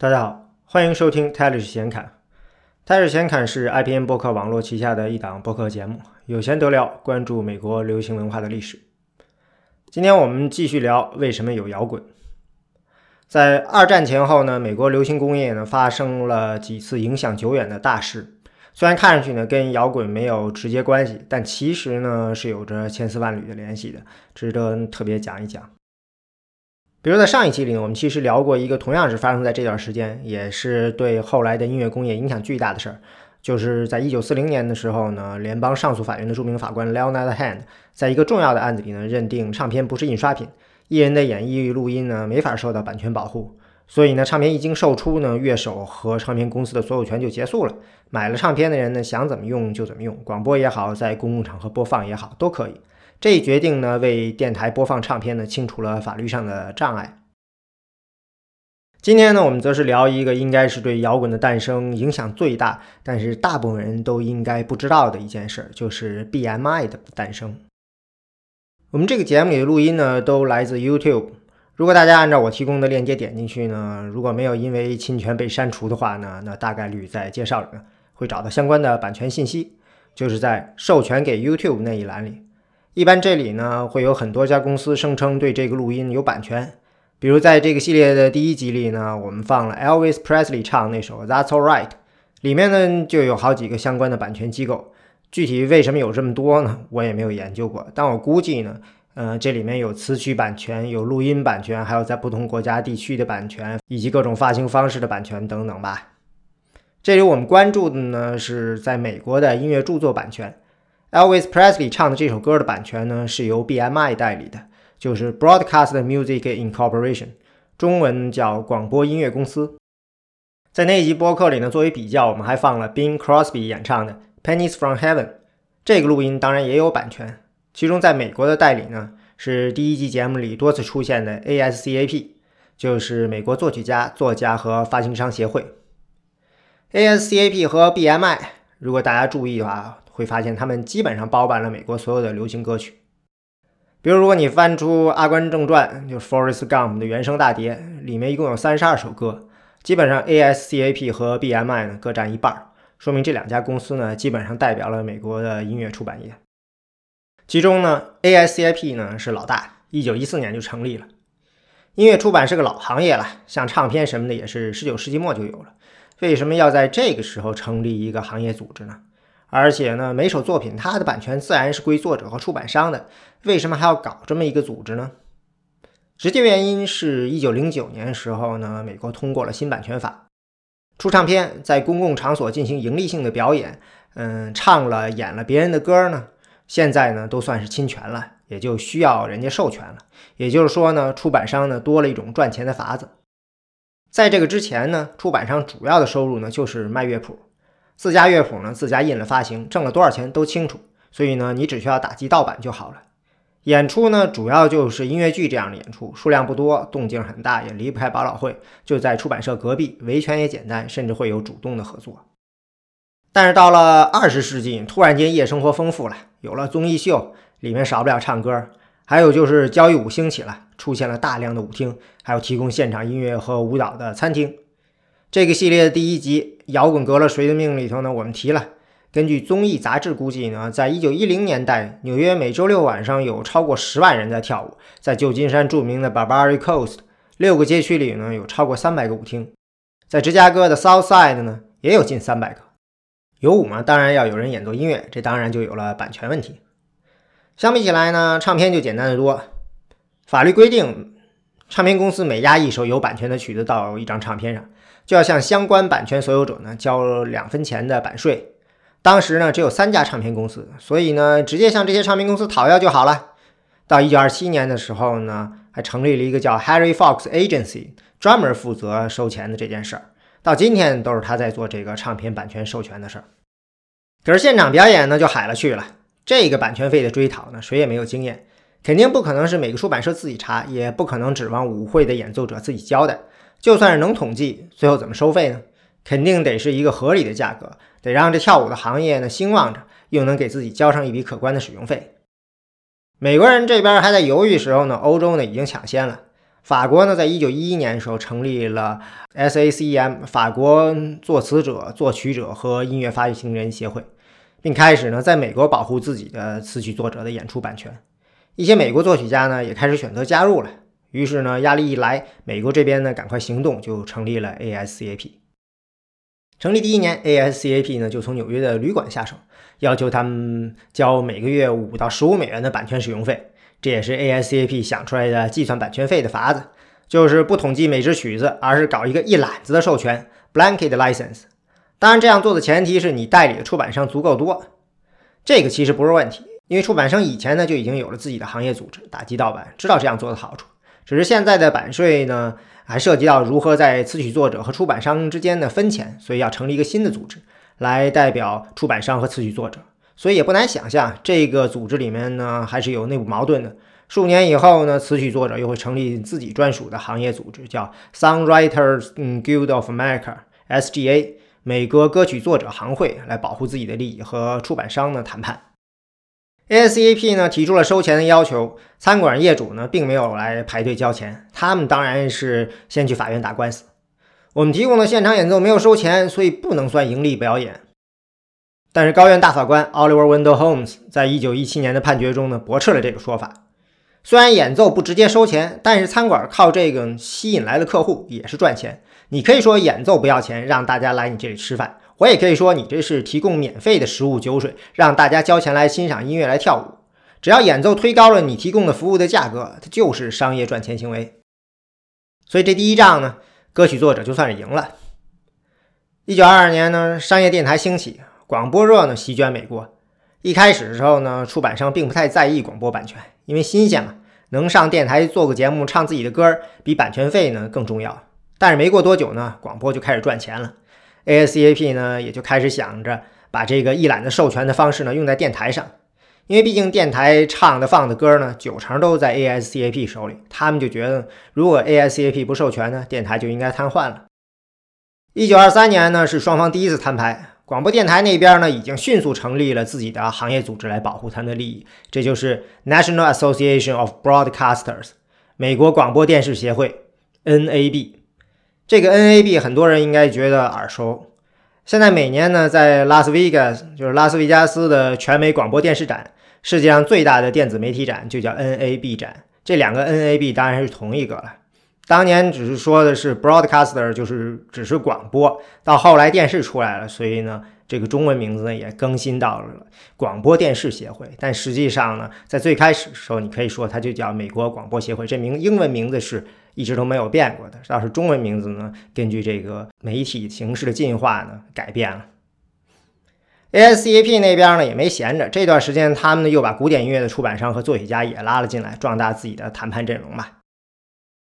大家好，欢迎收听泰 y 显侃。泰 y 显侃是 IPN 博客网络旗下的一档博客节目，有闲得聊，关注美国流行文化的历史。今天我们继续聊为什么有摇滚。在二战前后呢，美国流行工业呢发生了几次影响久远的大事，虽然看上去呢跟摇滚没有直接关系，但其实呢是有着千丝万缕的联系的，值得特别讲一讲。比如在上一期里，我们其实聊过一个同样是发生在这段时间，也是对后来的音乐工业影响巨大的事儿，就是在一九四零年的时候呢，联邦上诉法院的著名法官 Leonard Hand 在一个重要的案子里呢，认定唱片不是印刷品，艺人的演绎录音呢没法受到版权保护，所以呢，唱片一经售出呢，乐手和唱片公司的所有权就结束了，买了唱片的人呢想怎么用就怎么用，广播也好，在公共场合播放也好，都可以。这一决定呢，为电台播放唱片呢清除了法律上的障碍。今天呢，我们则是聊一个应该是对摇滚的诞生影响最大，但是大部分人都应该不知道的一件事，就是 BMI 的诞生。我们这个节目里的录音呢，都来自 YouTube。如果大家按照我提供的链接点进去呢，如果没有因为侵权被删除的话呢，那大概率在介绍里呢会找到相关的版权信息，就是在授权给 YouTube 那一栏里。一般这里呢会有很多家公司声称对这个录音有版权，比如在这个系列的第一集里呢，我们放了 Elvis Presley 唱那首 That's All Right，里面呢就有好几个相关的版权机构。具体为什么有这么多呢？我也没有研究过，但我估计呢，呃，这里面有词曲版权、有录音版权，还有在不同国家地区的版权，以及各种发行方式的版权等等吧。这里我们关注的呢是在美国的音乐著作版权。Elvis Presley 唱的这首歌的版权呢，是由 BMI 代理的，就是 Broadcast Music Incorporation，中文叫广播音乐公司。在那一集播客里呢，作为比较，我们还放了 Bing Crosby 演唱的《Pennies from Heaven》，这个录音当然也有版权。其中在美国的代理呢，是第一集节目里多次出现的 ASCAP，就是美国作曲家、作家和发行商协会。ASCAP 和 BMI，如果大家注意的话。会发现他们基本上包办了美国所有的流行歌曲。比如，如果你翻出《阿甘正传》，就是 Forrest Gump 的原声大碟，里面一共有三十二首歌，基本上 ASCAP 和 BMI 呢各占一半，说明这两家公司呢基本上代表了美国的音乐出版业。其中呢，ASCAP 呢是老大，一九一四年就成立了。音乐出版是个老行业了，像唱片什么的也是十九世纪末就有了。为什么要在这个时候成立一个行业组织呢？而且呢，每首作品它的版权自然是归作者和出版商的，为什么还要搞这么一个组织呢？直接原因是一九零九年时候呢，美国通过了新版权法，出唱片在公共场所进行盈利性的表演，嗯，唱了演了别人的歌呢，现在呢都算是侵权了，也就需要人家授权了。也就是说呢，出版商呢多了一种赚钱的法子。在这个之前呢，出版商主要的收入呢就是卖乐谱。自家乐谱呢，自家印了发行，挣了多少钱都清楚。所以呢，你只需要打击盗版就好了。演出呢，主要就是音乐剧这样的演出，数量不多，动静很大，也离不开百老汇，就在出版社隔壁，维权也简单，甚至会有主动的合作。但是到了二十世纪，突然间夜生活丰富了，有了综艺秀，里面少不了唱歌，还有就是交谊舞兴起了，出现了大量的舞厅，还有提供现场音乐和舞蹈的餐厅。这个系列的第一集《摇滚革了谁的命》里头呢，我们提了，根据综艺杂志估计呢，在一九一零年代，纽约每周六晚上有超过十万人在跳舞。在旧金山著名的 Barbary Coast，六个街区里呢有超过三百个舞厅。在芝加哥的 South Side 呢，也有近三百个。有舞嘛，当然要有人演奏音乐，这当然就有了版权问题。相比起来呢，唱片就简单的多。法律规定，唱片公司每压一首有版权的曲子到一张唱片上。就要向相关版权所有者呢交两分钱的版税。当时呢只有三家唱片公司，所以呢直接向这些唱片公司讨要就好了。到一九二七年的时候呢，还成立了一个叫 Harry Fox Agency，专门负责收钱的这件事儿。到今天都是他在做这个唱片版权授权的事儿。可是现场表演呢就海了去了，这个版权费的追讨呢谁也没有经验，肯定不可能是每个出版社自己查，也不可能指望舞会的演奏者自己交代。就算是能统计，最后怎么收费呢？肯定得是一个合理的价格，得让这跳舞的行业呢兴旺着，又能给自己交上一笔可观的使用费。美国人这边还在犹豫时候呢，欧洲呢已经抢先了。法国呢，在一九一一年的时候成立了 SACEM 法国作词者、作曲者和音乐发行人协会，并开始呢在美国保护自己的词曲作者的演出版权。一些美国作曲家呢也开始选择加入了。于是呢，压力一来，美国这边呢赶快行动，就成立了 ASCAP。成立第一年，ASCAP 呢就从纽约的旅馆下手，要求他们交每个月五到十五美元的版权使用费。这也是 ASCAP 想出来的计算版权费的法子，就是不统计每支曲子，而是搞一个一揽子的授权 （blanket license）。当然，这样做的前提是你代理的出版商足够多。这个其实不是问题，因为出版商以前呢就已经有了自己的行业组织，打击盗版，知道这样做的好处。只是现在的版税呢，还涉及到如何在词曲作者和出版商之间的分钱，所以要成立一个新的组织来代表出版商和词曲作者。所以也不难想象，这个组织里面呢还是有内部矛盾的。数年以后呢，词曲作者又会成立自己专属的行业组织，叫 Songwriters Guild of America（SGA），美国歌曲作者行会，来保护自己的利益和出版商呢谈判。ASCAP 呢提出了收钱的要求，餐馆业主呢并没有来排队交钱，他们当然是先去法院打官司。我们提供的现场演奏没有收钱，所以不能算盈利表演。但是高院大法官 Oliver Wendell Holmes 在一九一七年的判决中呢，驳斥了这个说法。虽然演奏不直接收钱，但是餐馆靠这个吸引来的客户也是赚钱。你可以说演奏不要钱，让大家来你这里吃饭；我也可以说你这是提供免费的食物酒水，让大家交钱来欣赏音乐来跳舞。只要演奏推高了你提供的服务的价格，它就是商业赚钱行为。所以这第一仗呢，歌曲作者就算是赢了。一九二二年呢，商业电台兴起。广播热呢席卷美国。一开始的时候呢，出版商并不太在意广播版权，因为新鲜嘛，能上电台做个节目，唱自己的歌，比版权费呢更重要。但是没过多久呢，广播就开始赚钱了，ASCAP 呢也就开始想着把这个一揽子授权的方式呢用在电台上，因为毕竟电台唱的放的歌呢九成都在 ASCAP 手里，他们就觉得如果 ASCAP 不授权呢，电台就应该瘫痪了。一九二三年呢是双方第一次摊牌。广播电台那边呢，已经迅速成立了自己的行业组织来保护他们的利益，这就是 National Association of Broadcasters，美国广播电视协会 （NAB）。这个 NAB 很多人应该觉得耳熟。现在每年呢，在拉斯维加斯，就是拉斯维加斯的全美广播电视展，世界上最大的电子媒体展就叫 NAB 展。这两个 NAB 当然是同一个了。当年只是说的是 broadcaster，就是只是广播，到后来电视出来了，所以呢，这个中文名字呢也更新到了广播电视协会。但实际上呢，在最开始的时候，你可以说它就叫美国广播协会，这名英文名字是一直都没有变过的。倒是中文名字呢，根据这个媒体形式的进化呢，改变了。ASCAP 那边呢也没闲着，这段时间他们呢又把古典音乐的出版商和作曲家也拉了进来，壮大自己的谈判阵容吧。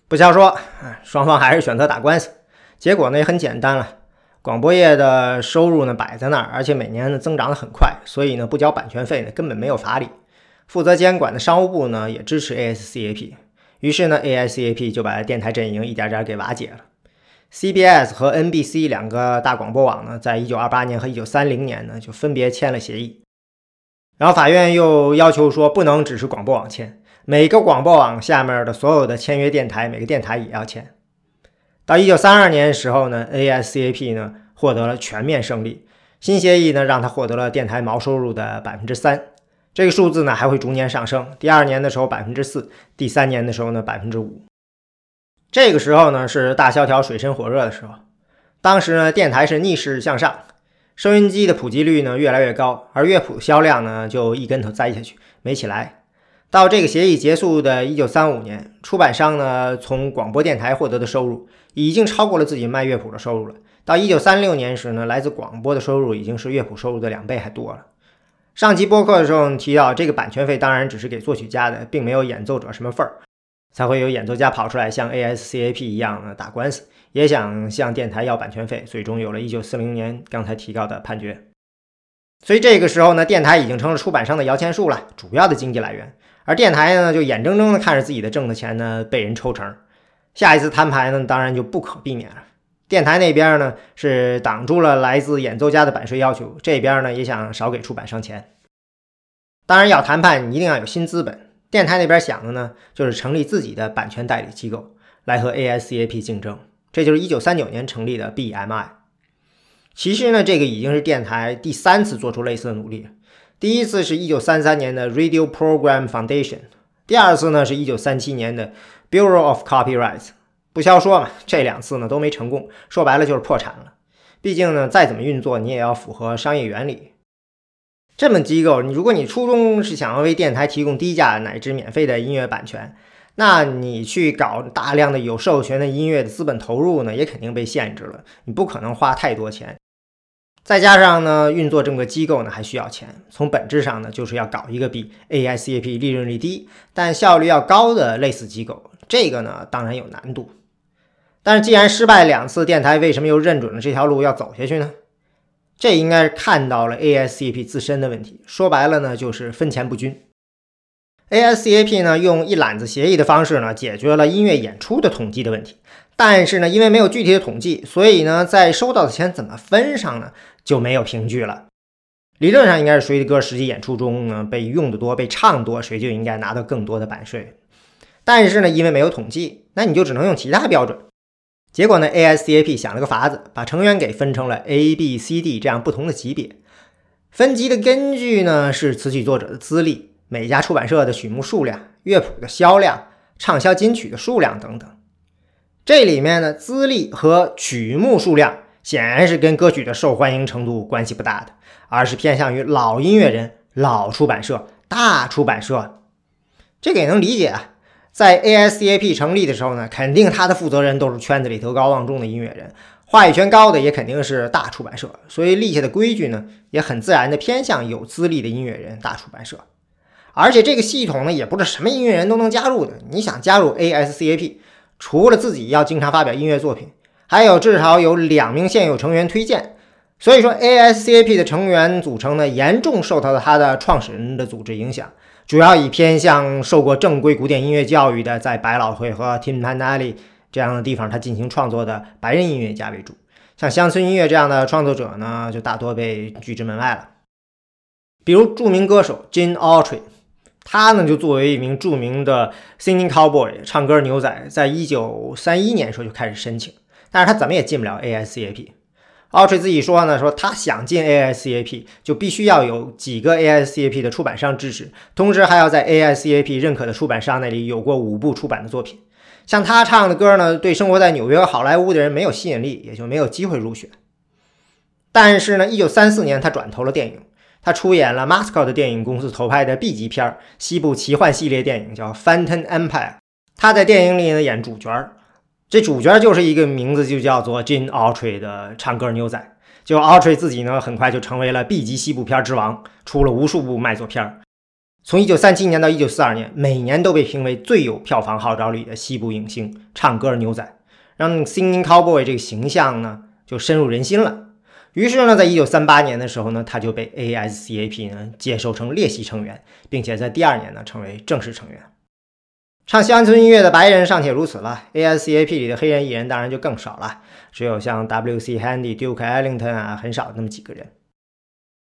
不消说，双方还是选择打官司。结果呢也很简单了，广播业的收入呢摆在那儿，而且每年呢增长的很快，所以呢不交版权费呢根本没有法理。负责监管的商务部呢也支持 ASCAP，于是呢 ASCAP 就把电台阵营一点点给瓦解了。CBS 和 NBC 两个大广播网呢，在一九二八年和一九三零年呢就分别签了协议，然后法院又要求说不能只是广播网签。每个广播网下面的所有的签约电台，每个电台也要签。到一九三二年的时候呢，ASCAP 呢获得了全面胜利。新协议呢让他获得了电台毛收入的百分之三，这个数字呢还会逐年上升。第二年的时候百分之四，第三年的时候呢百分之五。这个时候呢是大萧条、水深火热的时候。当时呢电台是逆势向上，收音机的普及率呢越来越高，而乐谱销量呢就一跟头栽下去，没起来。到这个协议结束的1935年，出版商呢从广播电台获得的收入已经超过了自己卖乐谱的收入了。到1936年时呢，来自广播的收入已经是乐谱收入的两倍还多了。上期播客的时候提到，这个版权费当然只是给作曲家的，并没有演奏者什么份儿，才会有演奏家跑出来像 ASCAP 一样的打官司，也想向电台要版权费，最终有了一940年刚才提到的判决。所以这个时候呢，电台已经成了出版商的摇钱树了，主要的经济来源。而电台呢，就眼睁睁地看着自己的挣的钱呢被人抽成。下一次摊牌呢，当然就不可避免了。电台那边呢是挡住了来自演奏家的版税要求，这边呢也想少给出版商钱。当然要谈判，你一定要有新资本。电台那边想的呢，就是成立自己的版权代理机构，来和 ASCAP 竞争。这就是1939年成立的 BMI。其实呢，这个已经是电台第三次做出类似的努力。第一次是一九三三年的 Radio Program Foundation，第二次呢是一九三七年的 Bureau of Copyright。不消说嘛，这两次呢都没成功，说白了就是破产了。毕竟呢，再怎么运作，你也要符合商业原理。这么机构，你如果你初衷是想要为电台提供低价乃至免费的音乐版权，那你去搞大量的有授权的音乐的资本投入呢，也肯定被限制了。你不可能花太多钱。再加上呢，运作这么个机构呢，还需要钱。从本质上呢，就是要搞一个比 ASCAP 利润率低，但效率要高的类似机构。这个呢，当然有难度。但是既然失败两次，电台为什么又认准了这条路要走下去呢？这应该是看到了 ASCAP 自身的问题。说白了呢，就是分钱不均。ASCAP 呢，用一揽子协议的方式呢，解决了音乐演出的统计的问题。但是呢，因为没有具体的统计，所以呢，在收到的钱怎么分上呢，就没有凭据了。理论上应该是谁的歌实际演出中呢被用的多、被唱多，谁就应该拿到更多的版税。但是呢，因为没有统计，那你就只能用其他标准。结果呢，ASCAP 想了个法子，把成员给分成了 A、B、C、D 这样不同的级别。分级的根据呢是词曲作者的资历、每家出版社的曲目数量、乐谱的销量、畅销金曲的数量等等。这里面呢，资历和曲目数量显然是跟歌曲的受欢迎程度关系不大的，而是偏向于老音乐人、老出版社、大出版社。这个也能理解啊，在 ASCAP 成立的时候呢，肯定他的负责人都是圈子里德高望重的音乐人，话语权高的也肯定是大出版社，所以立下的规矩呢，也很自然的偏向有资历的音乐人、大出版社。而且这个系统呢，也不是什么音乐人都能加入的，你想加入 ASCAP。除了自己要经常发表音乐作品，还有至少有两名现有成员推荐。所以说，ASCAP 的成员组成呢，严重受到了他的创始人的组织影响，主要以偏向受过正规古典音乐教育的，在百老汇和 Timpani 这样的地方他进行创作的白人音乐家为主。像乡村音乐这样的创作者呢，就大多被拒之门外了。比如著名歌手 Gene Autry。他呢，就作为一名著名的 singing cowboy 唱歌牛仔，在一九三一年的时候就开始申请，但是他怎么也进不了 ASCAP。奥垂自己说呢，说他想进 ASCAP，就必须要有几个 ASCAP 的出版商支持，同时还要在 ASCAP 认可的出版商那里有过五部出版的作品。像他唱的歌呢，对生活在纽约好莱坞的人没有吸引力，也就没有机会入选。但是呢，一九三四年他转投了电影。他出演了 Masco 的电影公司投拍的 B 级片儿西部奇幻系列电影，叫《Phantom Empire》。他在电影里呢演主角儿，这主角就是一个名字就叫做 Gene Autry 的唱歌牛仔。就 Autry 自己呢，很快就成为了 B 级西部片之王，出了无数部卖座片儿。从1937年到1942年，每年都被评为最有票房号召力的西部影星、唱歌牛仔，让 Singing Cowboy 这个形象呢就深入人心了。于是呢，在一九三八年的时候呢，他就被 ASCAP 呢接收成列席成员，并且在第二年呢成为正式成员。唱乡村音乐的白人尚且如此了，ASCAP 里的黑人艺人当然就更少了，只有像 W.C. Handy、Duke Ellington 啊，很少那么几个人。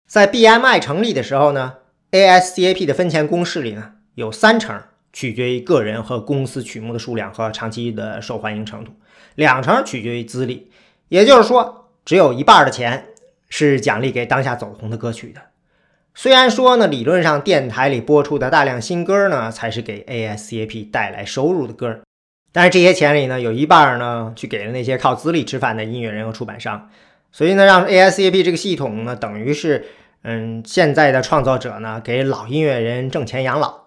在 BMI 成立的时候呢，ASCAP 的分钱公式里呢，有三成取决于个人和公司曲目的数量和长期的受欢迎程度，两成取决于资历，也就是说。只有一半的钱是奖励给当下走红的歌曲的。虽然说呢，理论上电台里播出的大量新歌呢，才是给 ASCAP 带来收入的歌，但是这些钱里呢，有一半呢，去给了那些靠资历吃饭的音乐人和出版商。所以呢，让 ASCAP 这个系统呢，等于是，嗯，现在的创作者呢，给老音乐人挣钱养老。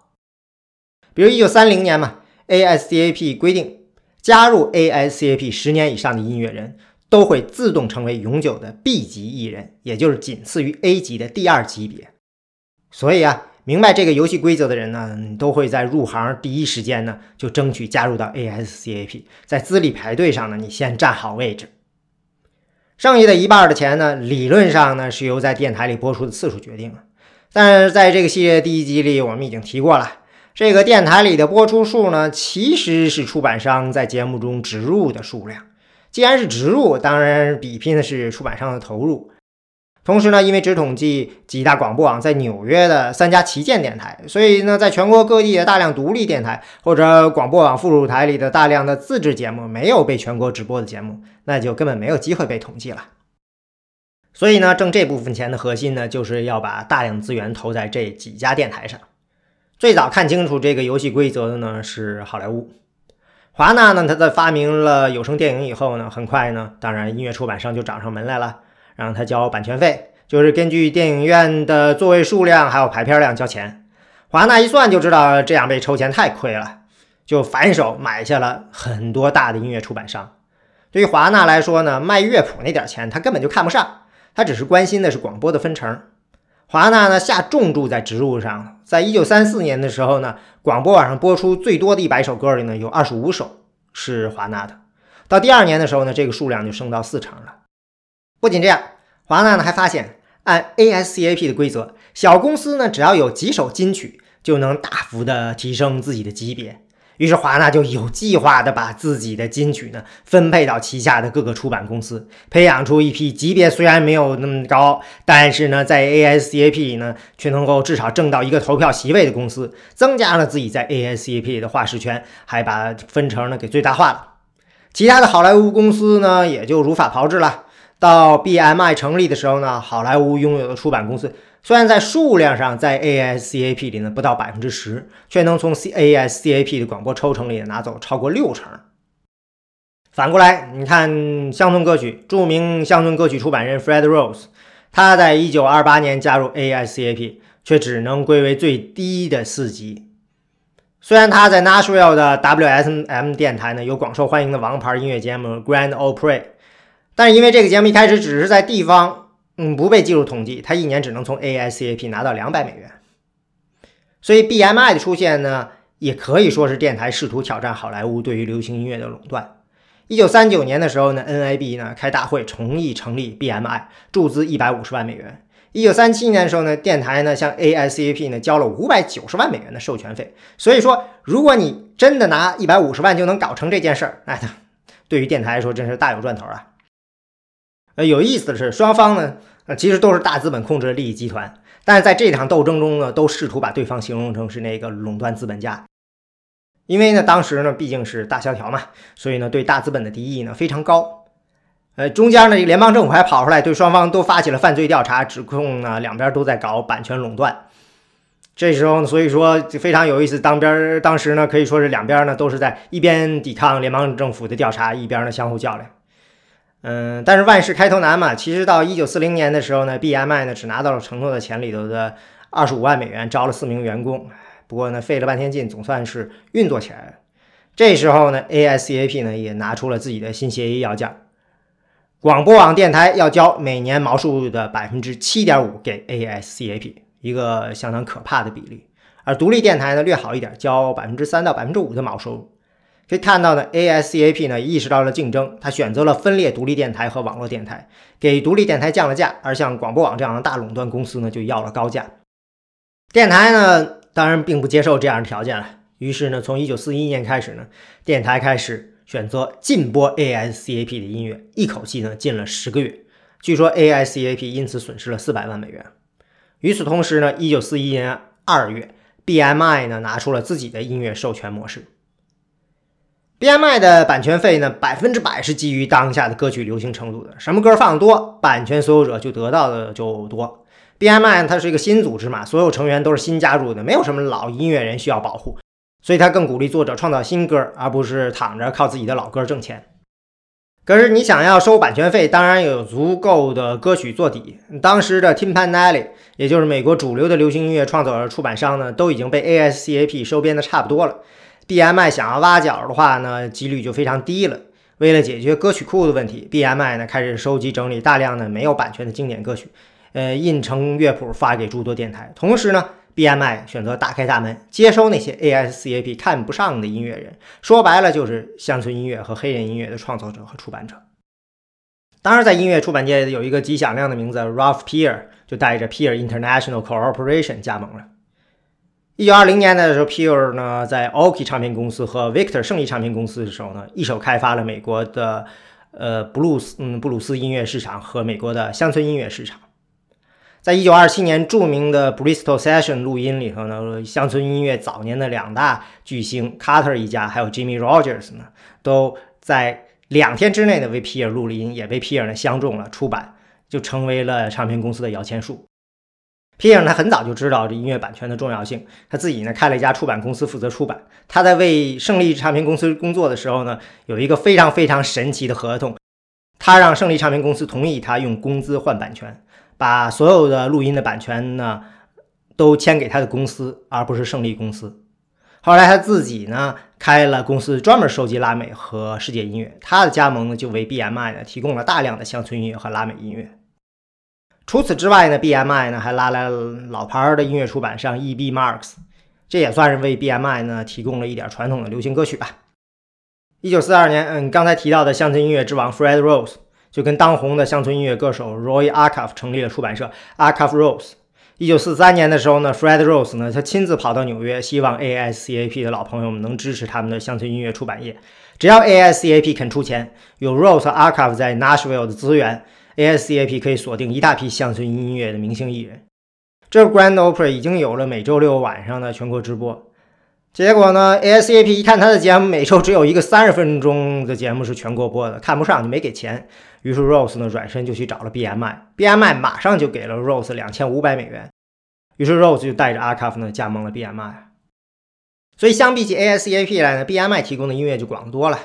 比如一九三零年嘛，ASCAP 规定，加入 ASCAP 十年以上的音乐人。都会自动成为永久的 B 级艺人，也就是仅次于 A 级的第二级别。所以啊，明白这个游戏规则的人呢，都会在入行第一时间呢就争取加入到 ASCAP，在资历排队上呢，你先占好位置。剩下的一半的钱呢，理论上呢是由在电台里播出的次数决定的。但是在这个系列第一集里，我们已经提过了，这个电台里的播出数呢，其实是出版商在节目中植入的数量。既然是植入，当然比拼的是出版商的投入。同时呢，因为只统计几大广播网在纽约的三家旗舰电台，所以呢，在全国各地的大量独立电台或者广播网附属台里的大量的自制节目没有被全国直播的节目，那就根本没有机会被统计了。所以呢，挣这部分钱的核心呢，就是要把大量资源投在这几家电台上。最早看清楚这个游戏规则的呢，是好莱坞。华纳呢，他在发明了有声电影以后呢，很快呢，当然音乐出版商就找上门来了。让他交版权费，就是根据电影院的座位数量还有排片量交钱。华纳一算就知道这样被抽钱太亏了，就反手买下了很多大的音乐出版商。对于华纳来说呢，卖乐谱那点钱他根本就看不上，他只是关心的是广播的分成。华纳呢下重注在植入上，在一九三四年的时候呢，广播网上播出最多的一百首歌里呢，有二十五首是华纳的。到第二年的时候呢，这个数量就升到四成了。不仅这样，华纳呢还发现，按 ASCAP 的规则，小公司呢只要有几首金曲，就能大幅的提升自己的级别。于是华纳就有计划的把自己的金曲呢分配到旗下的各个出版公司，培养出一批级别虽然没有那么高，但是呢在 ASCAP 呢却能够至少挣到一个投票席位的公司，增加了自己在 ASCAP 的话事权，还把分成呢给最大化了。其他的好莱坞公司呢也就如法炮制了。到 BMI 成立的时候呢，好莱坞拥有的出版公司虽然在数量上在 ASCAP 里呢不到百分之十，却能从 ASCAP 的广播抽成里拿走超过六成。反过来，你看乡村歌曲，著名乡村歌曲出版人 Fred Rose，他在一九二八年加入 ASCAP，却只能归为最低的四级。虽然他在 Nashville 的 WSM 电台呢有广受欢迎的王牌音乐节目 Grand Ole Opry。但是因为这个节目一开始只是在地方，嗯，不被计入统计，他一年只能从 ASCAP 拿到两百美元。所以 BMI 的出现呢，也可以说是电台试图挑战好莱坞对于流行音乐的垄断。一九三九年的时候呢，NAB 呢开大会同意成立 BMI，注资一百五十万美元。一九三七年的时候呢，电台呢向 ASCAP 呢交了五百九十万美元的授权费。所以说，如果你真的拿一百五十万就能搞成这件事儿，那对于电台来说真是大有赚头啊！呃，有意思的是，双方呢，呃，其实都是大资本控制的利益集团，但是在这场斗争中呢，都试图把对方形容成是那个垄断资本家。因为呢，当时呢，毕竟是大萧条嘛，所以呢，对大资本的敌意呢非常高。呃，中间呢，联邦政府还跑出来对双方都发起了犯罪调查，指控呢两边都在搞版权垄断。这时候呢，所以说就非常有意思，当边当时呢，可以说是两边呢都是在一边抵抗联邦政府的调查，一边呢相互较量。嗯，但是万事开头难嘛。其实到一九四零年的时候呢，BMI 呢只拿到了承诺的钱里头的二十五万美元，招了四名员工。不过呢，费了半天劲，总算是运作起来了。这时候呢，ASCAP 呢也拿出了自己的新协议要价：广播网电台要交每年毛收入的百分之七点五给 ASCAP，一个相当可怕的比例。而独立电台呢略好一点，交百分之三到百分之五的毛收入。可以看到呢，ASCAP 呢意识到了竞争，他选择了分裂独立电台和网络电台，给独立电台降了价，而像广播网这样的大垄断公司呢就要了高价。电台呢当然并不接受这样的条件了，于是呢从1941年开始呢，电台开始选择禁播 ASCAP 的音乐，一口气呢禁了十个月。据说 ASCAP 因此损失了四百万美元。与此同时呢，1941年2月，BMI 呢拿出了自己的音乐授权模式。BMI 的版权费呢，百分之百是基于当下的歌曲流行程度的，什么歌放多，版权所有者就得到的就多。BMI 它是一个新组织嘛，所有成员都是新加入的，没有什么老音乐人需要保护，所以他更鼓励作者创造新歌，而不是躺着靠自己的老歌挣钱。可是你想要收版权费，当然有足够的歌曲做底。当时的 Tim Panelli，也就是美国主流的流行音乐创作者出版商呢，都已经被 ASCAP 收编的差不多了。BMI 想要挖角的话呢，几率就非常低了。为了解决歌曲库的问题，BMI 呢开始收集整理大量的没有版权的经典歌曲，呃，印成乐谱发给诸多电台。同时呢，BMI 选择打开大门，接收那些 ASCAP 看不上的音乐人，说白了就是乡村音乐和黑人音乐的创作者和出版者。当然，在音乐出版界有一个极响亮的名字，Ralph Peer 就带着 Peer International Corporation 加盟了。一九二零年的时候，Peer 呢在 Oki 唱片公司和 Victor 胜利唱片公司的时候呢，一手开发了美国的呃布鲁斯嗯布鲁斯音乐市场和美国的乡村音乐市场。在一九二七年著名的 Bristol Session 录音里头呢，乡村音乐早年的两大巨星 Carter 一家还有 Jimmy Rogers 呢，都在两天之内呢为皮尔录了音，也被皮尔呢相中了，出版就成为了唱片公司的摇钱树。皮尔他很早就知道这音乐版权的重要性，他自己呢开了一家出版公司负责出版。他在为胜利唱片公司工作的时候呢，有一个非常非常神奇的合同，他让胜利唱片公司同意他用工资换版权。把所有的录音的版权呢，都签给他的公司，而不是胜利公司。后来他自己呢开了公司，专门收集拉美和世界音乐。他的加盟呢，就为 BMI 呢提供了大量的乡村音乐和拉美音乐。除此之外呢，BMI 呢还拉来了老牌的音乐出版商 EB Marks，这也算是为 BMI 呢提供了一点传统的流行歌曲吧。一九四二年，嗯，刚才提到的乡村音乐之王 Fred Rose。就跟当红的乡村音乐歌手 Roy Acuff 成立了出版社 Acuff Rose。一九四三年的时候呢，Fred Rose 呢，他亲自跑到纽约，希望 ASCAP 的老朋友们能支持他们的乡村音乐出版业。只要 ASCAP 肯出钱，有 Rose 和 Acuff 在 Nashville 的资源，ASCAP 可以锁定一大批乡村音乐的明星艺人。这 Grand Opera 已经有了每周六晚上的全国直播。结果呢？ASCAP 一看他的节目每周只有一个三十分钟的节目是全国播的，看不上就没给钱。于是 Rose 呢转身就去找了 BMI，BMI 马上就给了 Rose 两千五百美元。于是 Rose 就带着 a r c a f 呢加盟了 BMI。所以相比起 ASCAP 来呢，BMI 提供的音乐就广多了，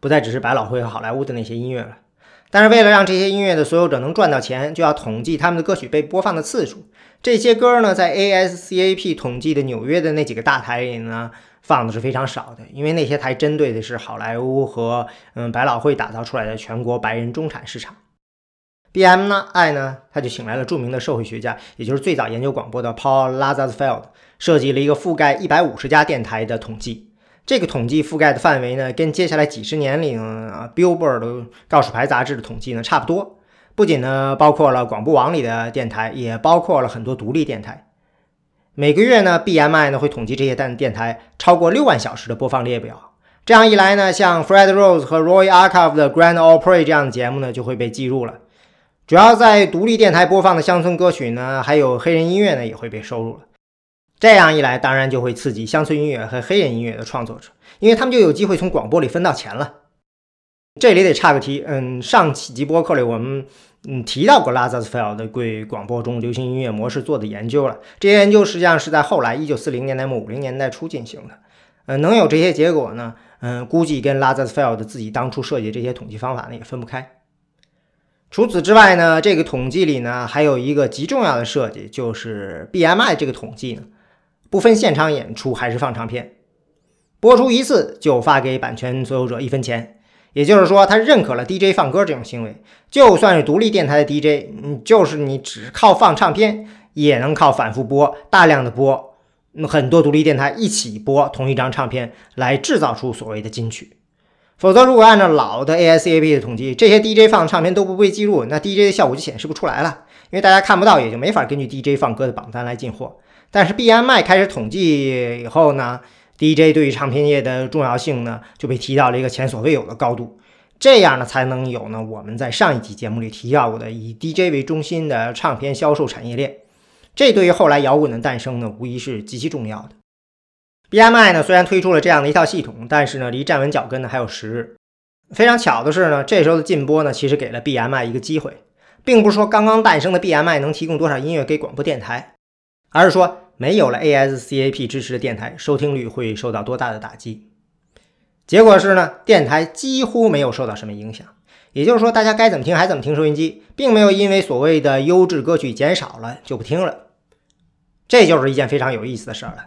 不再只是百老汇和好莱坞的那些音乐了。但是为了让这些音乐的所有者能赚到钱，就要统计他们的歌曲被播放的次数。这些歌呢，在 ASCAP 统计的纽约的那几个大台里呢，放的是非常少的，因为那些台针对的是好莱坞和嗯百老汇打造出来的全国白人中产市场。BM 呢，I 呢，他就请来了著名的社会学家，也就是最早研究广播的 Paul Lazarsfeld，设计了一个覆盖一百五十家电台的统计。这个统计覆盖的范围呢，跟接下来几十年里呢 Billboard 告示牌杂志的统计呢差不多。不仅呢包括了广播网里的电台，也包括了很多独立电台。每个月呢，BMI 呢会统计这些电电台超过六万小时的播放列表。这样一来呢，像 Fred Rose 和 Roy Acuff 的 Grand Ole Opry 这样的节目呢就会被记录了。主要在独立电台播放的乡村歌曲呢，还有黑人音乐呢也会被收录了。这样一来，当然就会刺激乡村音乐和黑人音乐的创作者，因为他们就有机会从广播里分到钱了。这里得插个题，嗯，上几集播客里我们嗯提到过拉扎斯菲尔的对广播中流行音乐模式做的研究了。这些研究实际上是在后来一九四零年代末五零年代初进行的。呃，能有这些结果呢？嗯，估计跟拉扎斯菲尔的自己当初设计这些统计方法呢也分不开。除此之外呢，这个统计里呢还有一个极重要的设计，就是 BMI 这个统计呢不分现场演出还是放唱片，播出一次就发给版权所有者一分钱。也就是说，他认可了 DJ 放歌这种行为，就算是独立电台的 DJ，嗯，就是你只靠放唱片，也能靠反复播、大量的播，很多独立电台一起播同一张唱片来制造出所谓的金曲。否则，如果按照老的 ASCAP 的统计，这些 DJ 放的唱片都不被记录，那 DJ 的效果就显示不出来了，因为大家看不到，也就没法根据 DJ 放歌的榜单来进货。但是 BMI 开始统计以后呢？DJ 对于唱片业的重要性呢，就被提到了一个前所未有的高度。这样呢，才能有呢我们在上一集节目里提到过的以 DJ 为中心的唱片销售产业链。这对于后来摇滚的诞生呢，无疑是极其重要的。BMI 呢，虽然推出了这样的一套系统，但是呢，离站稳脚跟呢还有时日。非常巧的是呢，这时候的禁播呢，其实给了 BMI 一个机会，并不是说刚刚诞生的 BMI 能提供多少音乐给广播电台，而是说。没有了 ASCAP 支持的电台，收听率会受到多大的打击？结果是呢，电台几乎没有受到什么影响。也就是说，大家该怎么听还怎么听收音机，并没有因为所谓的优质歌曲减少了就不听了。这就是一件非常有意思的事儿了。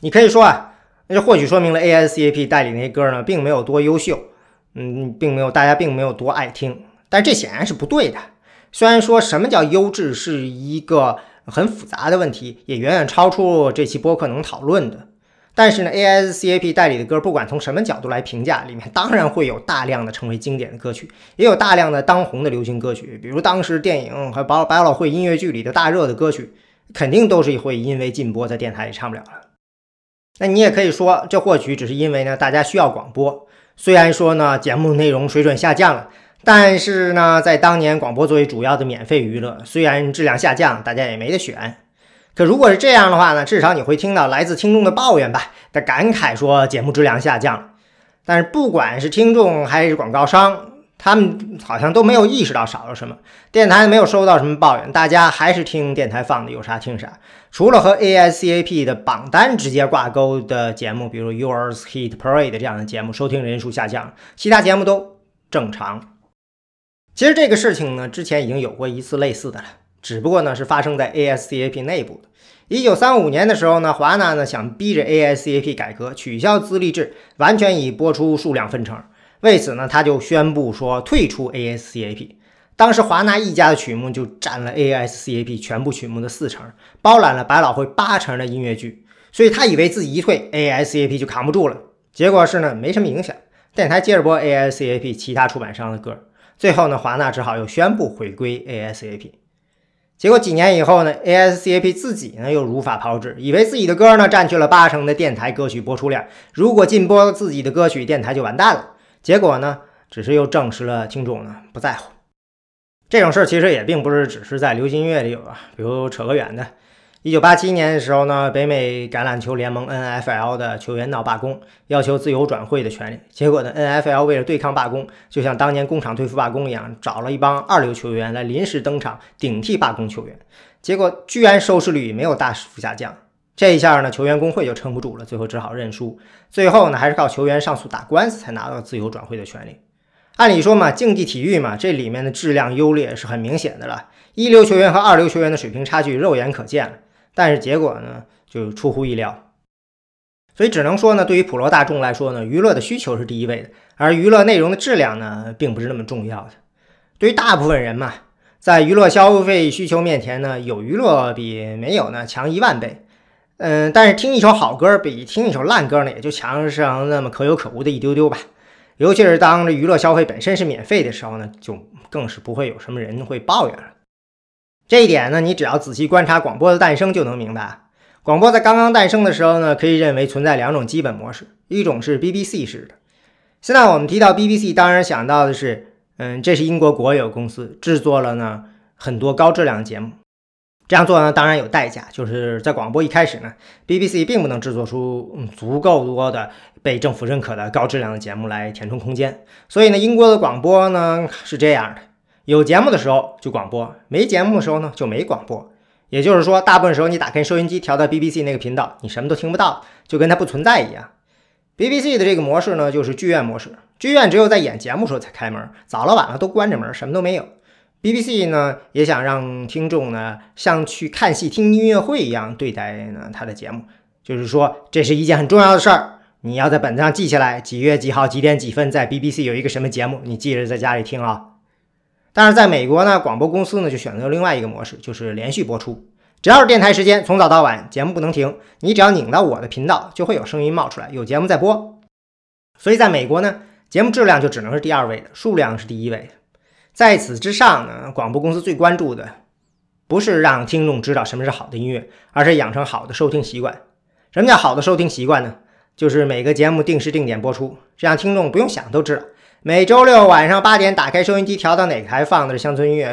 你可以说啊，那就或许说明了 ASCAP 代理那些歌呢，并没有多优秀，嗯，并没有大家并没有多爱听。但这显然是不对的。虽然说什么叫优质是一个。很复杂的问题，也远远超出这期播客能讨论的。但是呢，ASCAP 代理的歌，不管从什么角度来评价，里面当然会有大量的成为经典的歌曲，也有大量的当红的流行歌曲，比如当时电影和百百老汇音乐剧里的大热的歌曲，肯定都是会因为禁播在电台里唱不了了。那你也可以说，这或许只是因为呢，大家需要广播。虽然说呢，节目内容水准下降了。但是呢，在当年广播作为主要的免费娱乐，虽然质量下降，大家也没得选。可如果是这样的话呢，至少你会听到来自听众的抱怨吧，的感慨说节目质量下降。但是不管是听众还是广告商，他们好像都没有意识到少了什么。电台没有收到什么抱怨，大家还是听电台放的，有啥听啥。除了和 ASCAP 的榜单直接挂钩的节目，比如 Yours Hit Parade 这样的节目，收听人数下降，其他节目都正常。其实这个事情呢，之前已经有过一次类似的了，只不过呢是发生在 ASCAP 内部的。一九三五年的时候呢，华纳呢想逼着 ASCAP 改革，取消资历制，完全以播出数量分成。为此呢，他就宣布说退出 ASCAP。当时华纳一家的曲目就占了 ASCAP 全部曲目的四成，包揽了百老汇八成的音乐剧。所以他以为自己一退，ASCAP 就扛不住了。结果是呢，没什么影响，电台接着播 ASCAP 其他出版商的歌。最后呢，华纳只好又宣布回归 ASAP。结果几年以后呢，ASCAP 自己呢又如法炮制，以为自己的歌呢占据了八成的电台歌曲播出量，如果禁播自己的歌曲，电台就完蛋了。结果呢，只是又证实了听众呢不在乎。这种事儿其实也并不是只是在流行音乐里有啊，比如扯个远的。一九八七年的时候呢，北美橄榄球联盟 NFL 的球员闹罢工，要求自由转会的权利。结果呢，NFL 为了对抗罢工，就像当年工厂对付罢工一样，找了一帮二流球员来临时登场顶替罢工球员。结果居然收视率没有大幅下降。这一下呢，球员工会就撑不住了，最后只好认输。最后呢，还是靠球员上诉打官司才拿到自由转会的权利。按理说嘛，竞技体育嘛，这里面的质量优劣是很明显的了，一流球员和二流球员的水平差距肉眼可见了。但是结果呢，就出乎意料，所以只能说呢，对于普罗大众来说呢，娱乐的需求是第一位的，而娱乐内容的质量呢，并不是那么重要的。对于大部分人嘛，在娱乐消费需求面前呢，有娱乐比没有呢强一万倍。嗯，但是听一首好歌比听一首烂歌呢，也就强上那么可有可无的一丢丢吧。尤其是当这娱乐消费本身是免费的时候呢，就更是不会有什么人会抱怨了。这一点呢，你只要仔细观察广播的诞生就能明白。广播在刚刚诞生的时候呢，可以认为存在两种基本模式，一种是 BBC 式的。现在我们提到 BBC，当然想到的是，嗯，这是英国国有公司制作了呢很多高质量的节目。这样做呢，当然有代价，就是在广播一开始呢，BBC 并不能制作出足够多的被政府认可的高质量的节目来填充空间。所以呢，英国的广播呢是这样的。有节目的时候就广播，没节目的时候呢就没广播。也就是说，大部分时候你打开收音机调到 BBC 那个频道，你什么都听不到，就跟它不存在一样。BBC 的这个模式呢，就是剧院模式，剧院只有在演节目时候才开门，早了晚了都关着门，什么都没有。BBC 呢也想让听众呢像去看戏听音乐会一样对待呢他的节目，就是说这是一件很重要的事儿，你要在本子上记下来，几月几号几点几分在 BBC 有一个什么节目，你记着在家里听啊。但是在美国呢，广播公司呢就选择另外一个模式，就是连续播出。只要是电台时间，从早到晚，节目不能停。你只要拧到我的频道，就会有声音冒出来，有节目在播。所以在美国呢，节目质量就只能是第二位的，数量是第一位的。在此之上呢，广播公司最关注的不是让听众知道什么是好的音乐，而是养成好的收听习惯。什么叫好的收听习惯呢？就是每个节目定时定点播出，这样听众不用想都知道。每周六晚上八点打开收音机，调到哪台放的是乡村音乐；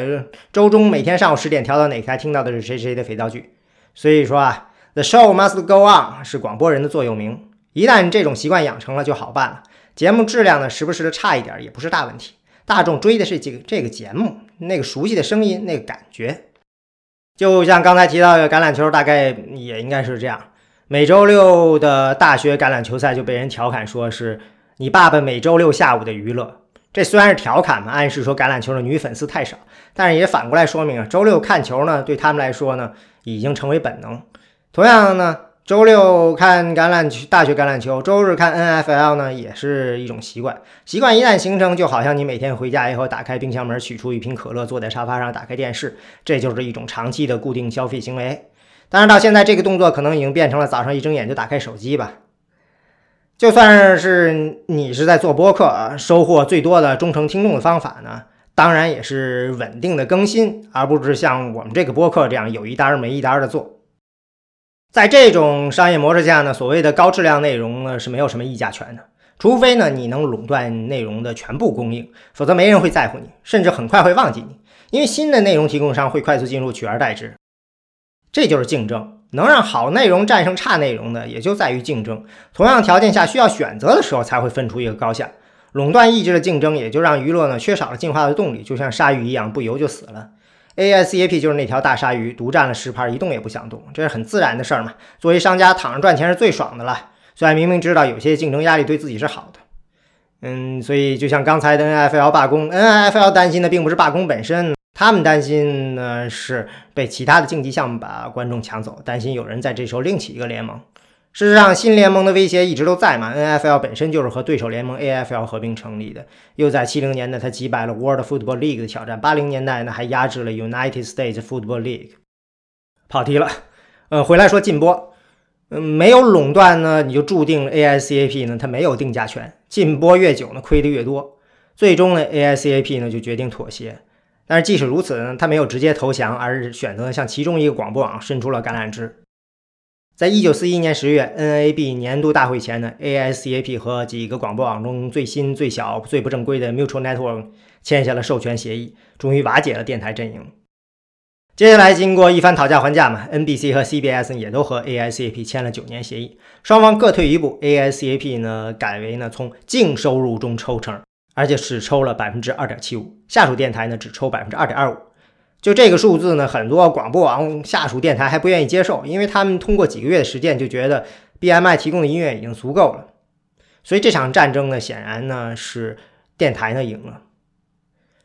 周中每天上午十点调到哪台听到的是谁谁的肥皂剧。所以说啊，The show must go on 是广播人的座右铭。一旦这种习惯养成了，就好办了。节目质量呢，时不时的差一点也不是大问题。大众追的是这个这个节目，那个熟悉的声音，那个感觉。就像刚才提到的橄榄球，大概也应该是这样。每周六的大学橄榄球赛就被人调侃说是。你爸爸每周六下午的娱乐，这虽然是调侃嘛，暗示说橄榄球的女粉丝太少，但是也反过来说明啊，周六看球呢，对他们来说呢，已经成为本能。同样呢，周六看橄榄球，大学橄榄球，周日看 NFL 呢，也是一种习惯。习惯一旦形成，就好像你每天回家以后，打开冰箱门，取出一瓶可乐，坐在沙发上打开电视，这就是一种长期的固定消费行为。当然，到现在这个动作可能已经变成了早上一睁眼就打开手机吧。就算是你是在做播客，收获最多的忠诚听众的方法呢，当然也是稳定的更新，而不是像我们这个播客这样有一单没一单的做。在这种商业模式下呢，所谓的高质量内容呢是没有什么议价权的，除非呢你能垄断内容的全部供应，否则没人会在乎你，甚至很快会忘记你，因为新的内容提供商会快速进入，取而代之。这就是竞争。能让好内容战胜差内容的，也就在于竞争。同样条件下需要选择的时候，才会分出一个高下。垄断意志的竞争，也就让娱乐呢缺少了进化的动力，就像鲨鱼一样，不游就死了。ASCAP 就是那条大鲨鱼，独占了实盘，一动也不想动，这是很自然的事儿嘛。作为商家，躺着赚钱是最爽的了。虽然明明知道有些竞争压力对自己是好的，嗯，所以就像刚才的 NFL 罢工，NFL 担心的并不是罢工本身。他们担心呢是被其他的竞技项目把观众抢走，担心有人在这时候另起一个联盟。事实上，新联盟的威胁一直都在嘛。NFL 本身就是和对手联盟 AFL 合并成立的，又在七零年代他击败了 World Football League 的挑战，八零年代呢还压制了 United States Football League。跑题了，呃，回来说禁播，嗯，没有垄断呢，你就注定 ASCAP 呢它没有定价权，禁播越久呢亏得越多，最终呢 ASCAP 呢就决定妥协。但是即使如此呢，他没有直接投降，而是选择向其中一个广播网伸出了橄榄枝。在一九四一年十月，NAB 年度大会前呢，ASCAP 和几个广播网中最新、最小、最不正规的 Mutual Network 签下了授权协议，终于瓦解了电台阵营。接下来经过一番讨价还价嘛，NBC 和 CBS 也都和 ASCAP 签了九年协议，双方各退一步，ASCAP 呢改为呢从净收入中抽成。而且只抽了百分之二点七五，下属电台呢只抽百分之二点二五。就这个数字呢，很多广播网下属电台还不愿意接受，因为他们通过几个月的实践就觉得 BMI 提供的音乐已经足够了。所以这场战争呢，显然呢是电台呢赢了。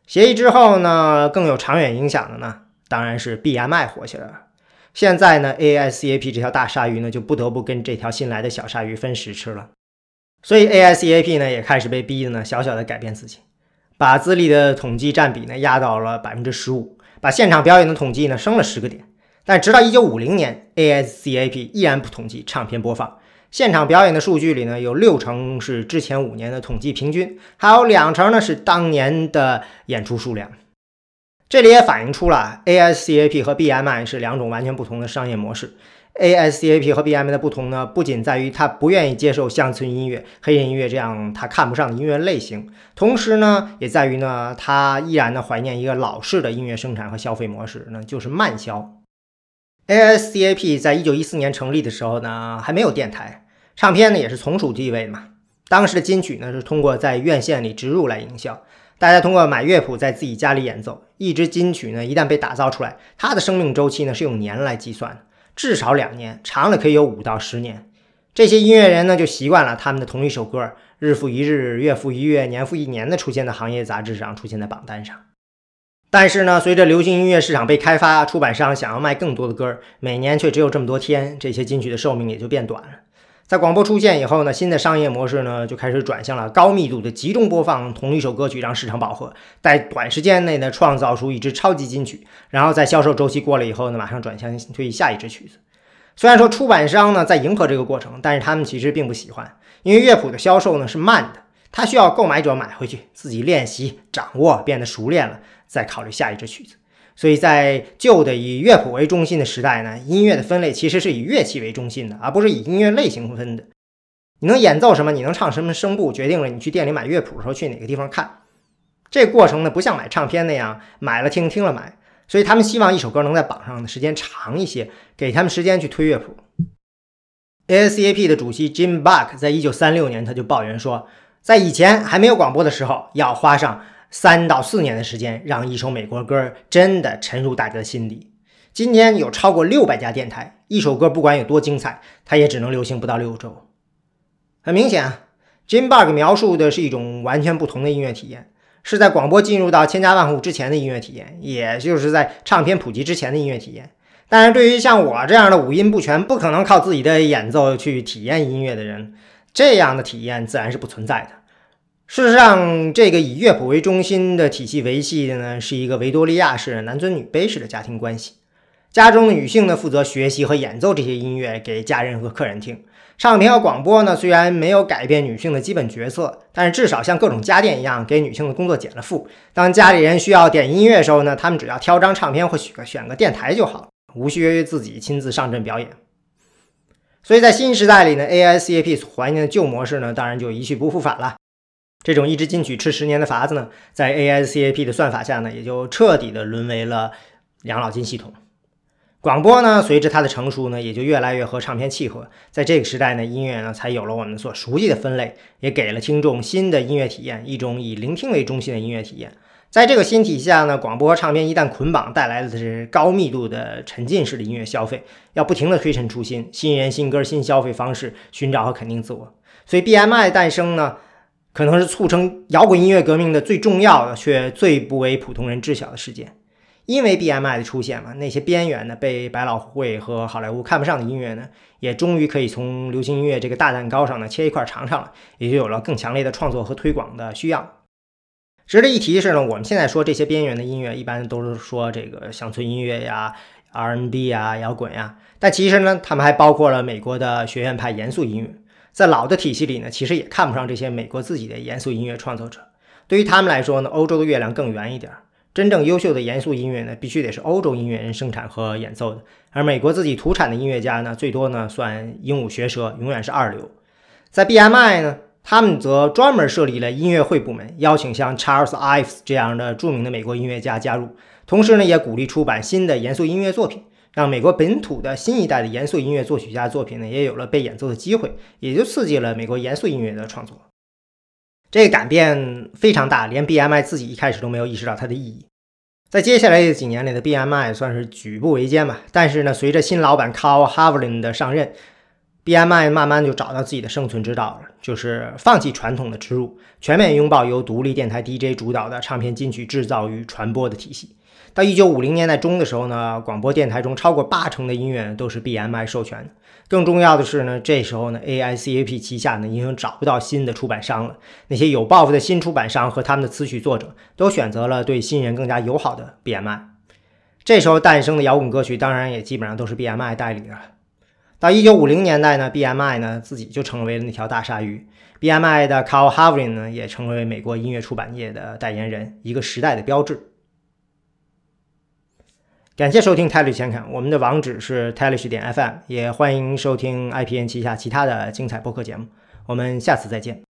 协议之后呢，更有长远影响的呢，当然是 BMI 火起来了。现在呢，ASCAP 这条大鲨鱼呢，就不得不跟这条新来的小鲨鱼分食吃了。所以 ASCAP 呢也开始被逼的呢小小的改变自己，把资历的统计占比呢压到了百分之十五，把现场表演的统计呢升了十个点。但直到一九五零年，ASCAP 依然不统计唱片播放，现场表演的数据里呢有六成是之前五年的统计平均，还有两成呢是当年的演出数量。这里也反映出了 ASCAP 和 BMI 是两种完全不同的商业模式。ASCAP 和 BMI 的不同呢，不仅在于他不愿意接受乡村音乐、黑人音乐这样他看不上的音乐类型，同时呢，也在于呢，他依然呢怀念一个老式的音乐生产和消费模式，那就是慢销。ASCAP 在一九一四年成立的时候呢，还没有电台，唱片呢也是从属地位嘛。当时的金曲呢是通过在院线里植入来营销，大家通过买乐谱在自己家里演奏。一支金曲呢一旦被打造出来，它的生命周期呢是用年来计算的。至少两年，长了可以有五到十年。这些音乐人呢，就习惯了他们的同一首歌，日复一日、月复一月、年复一年的出现在行业杂志上，出现在榜单上。但是呢，随着流行音乐市场被开发，出版商想要卖更多的歌，每年却只有这么多天，这些金曲的寿命也就变短了。在广播出现以后呢，新的商业模式呢就开始转向了高密度的集中播放同一首歌曲，让市场饱和，在短时间内呢创造出一支超级金曲，然后在销售周期过了以后呢，马上转向推下一支曲子。虽然说出版商呢在迎合这个过程，但是他们其实并不喜欢，因为乐谱的销售呢是慢的，他需要购买者买回去自己练习掌握，变得熟练了，再考虑下一支曲子。所以在旧的以乐谱为中心的时代呢，音乐的分类其实是以乐器为中心的，而不是以音乐类型分的。你能演奏什么，你能唱什么声部，决定了你去店里买乐谱的时候去哪个地方看。这过程呢，不像买唱片那样买了听，听了买。所以他们希望一首歌能在榜上的时间长一些，给他们时间去推乐谱。ASCAP 的主席 Jim Buck 在一九三六年他就抱怨说，在以前还没有广播的时候，要花上。三到四年的时间，让一首美国歌真的沉入大家的心底。今天有超过六百家电台，一首歌不管有多精彩，它也只能流行不到六周。很明显啊，Jim Bug 描述的是一种完全不同的音乐体验，是在广播进入到千家万户之前的音乐体验，也就是在唱片普及之前的音乐体验。但是对于像我这样的五音不全、不可能靠自己的演奏去体验音乐的人，这样的体验自然是不存在的。事实上，这个以乐谱为中心的体系维系的呢，是一个维多利亚式男尊女卑式的家庭关系。家中的女性呢，负责学习和演奏这些音乐给家人和客人听。唱片和广播呢，虽然没有改变女性的基本角色，但是至少像各种家电一样，给女性的工作减了负。当家里人需要点音乐的时候呢，他们只要挑张唱片或选个选个电台就好，无需自己亲自上阵表演。所以在新时代里呢，AICAP 所怀念的旧模式呢，当然就一去不复返了。这种一直进取吃十年的法子呢，在 AICAP 的算法下呢，也就彻底的沦为了养老金系统。广播呢，随着它的成熟呢，也就越来越和唱片契合。在这个时代呢，音乐呢，才有了我们所熟悉的分类，也给了听众新的音乐体验，一种以聆听为中心的音乐体验。在这个新体系下呢，广播和唱片一旦捆绑，带来的是高密度的沉浸式的音乐消费，要不停的推陈出新，新人新歌新消费方式，寻找和肯定自我。所以 BMI 诞生呢，可能是促成摇滚音乐革命的最重要的，却最不为普通人知晓的事件。因为 BMI 的出现嘛，那些边缘的被百老汇和好莱坞看不上的音乐呢，也终于可以从流行音乐这个大蛋糕上呢切一块尝尝了，也就有了更强烈的创作和推广的需要。值得一提的是呢，我们现在说这些边缘的音乐，一般都是说这个乡村音乐呀、R N B 呀、摇滚呀，但其实呢，他们还包括了美国的学院派严肃音乐。在老的体系里呢，其实也看不上这些美国自己的严肃音乐创作者。对于他们来说呢，欧洲的月亮更圆一点。真正优秀的严肃音乐呢，必须得是欧洲音乐人生产和演奏的，而美国自己土产的音乐家呢，最多呢算鹦鹉学舌，永远是二流。在 BMI 呢。他们则专门设立了音乐会部门，邀请像 Charles Ives 这样的著名的美国音乐家加入，同时呢，也鼓励出版新的严肃音乐作品，让美国本土的新一代的严肃音乐作曲家作品呢，也有了被演奏的机会，也就刺激了美国严肃音乐的创作。这个改变非常大，连 BMI 自己一开始都没有意识到它的意义。在接下来的几年里的 BMI 算是举步维艰吧，但是呢，随着新老板 Carl Haviland 的上任。BMI 慢慢就找到自己的生存之道了，就是放弃传统的植入，全面拥抱由独立电台 DJ 主导的唱片金曲制造与传播的体系。到1950年代中的时候呢，广播电台中超过八成的音乐都是 BMI 授权的。更重要的是呢，这时候呢，AICAP 旗下呢已经找不到新的出版商了。那些有抱负的新出版商和他们的词曲作者都选择了对新人更加友好的 BMI。这时候诞生的摇滚歌曲当然也基本上都是 BMI 代理的。到一九五零年代呢，BMI 呢自己就成为了那条大鲨鱼。BMI 的 Carl Havlin 呢也成为美国音乐出版业的代言人，一个时代的标志。感谢收听泰律前看，我们的网址是泰律点 FM，也欢迎收听 IPN 旗下其他的精彩播客节目。我们下次再见。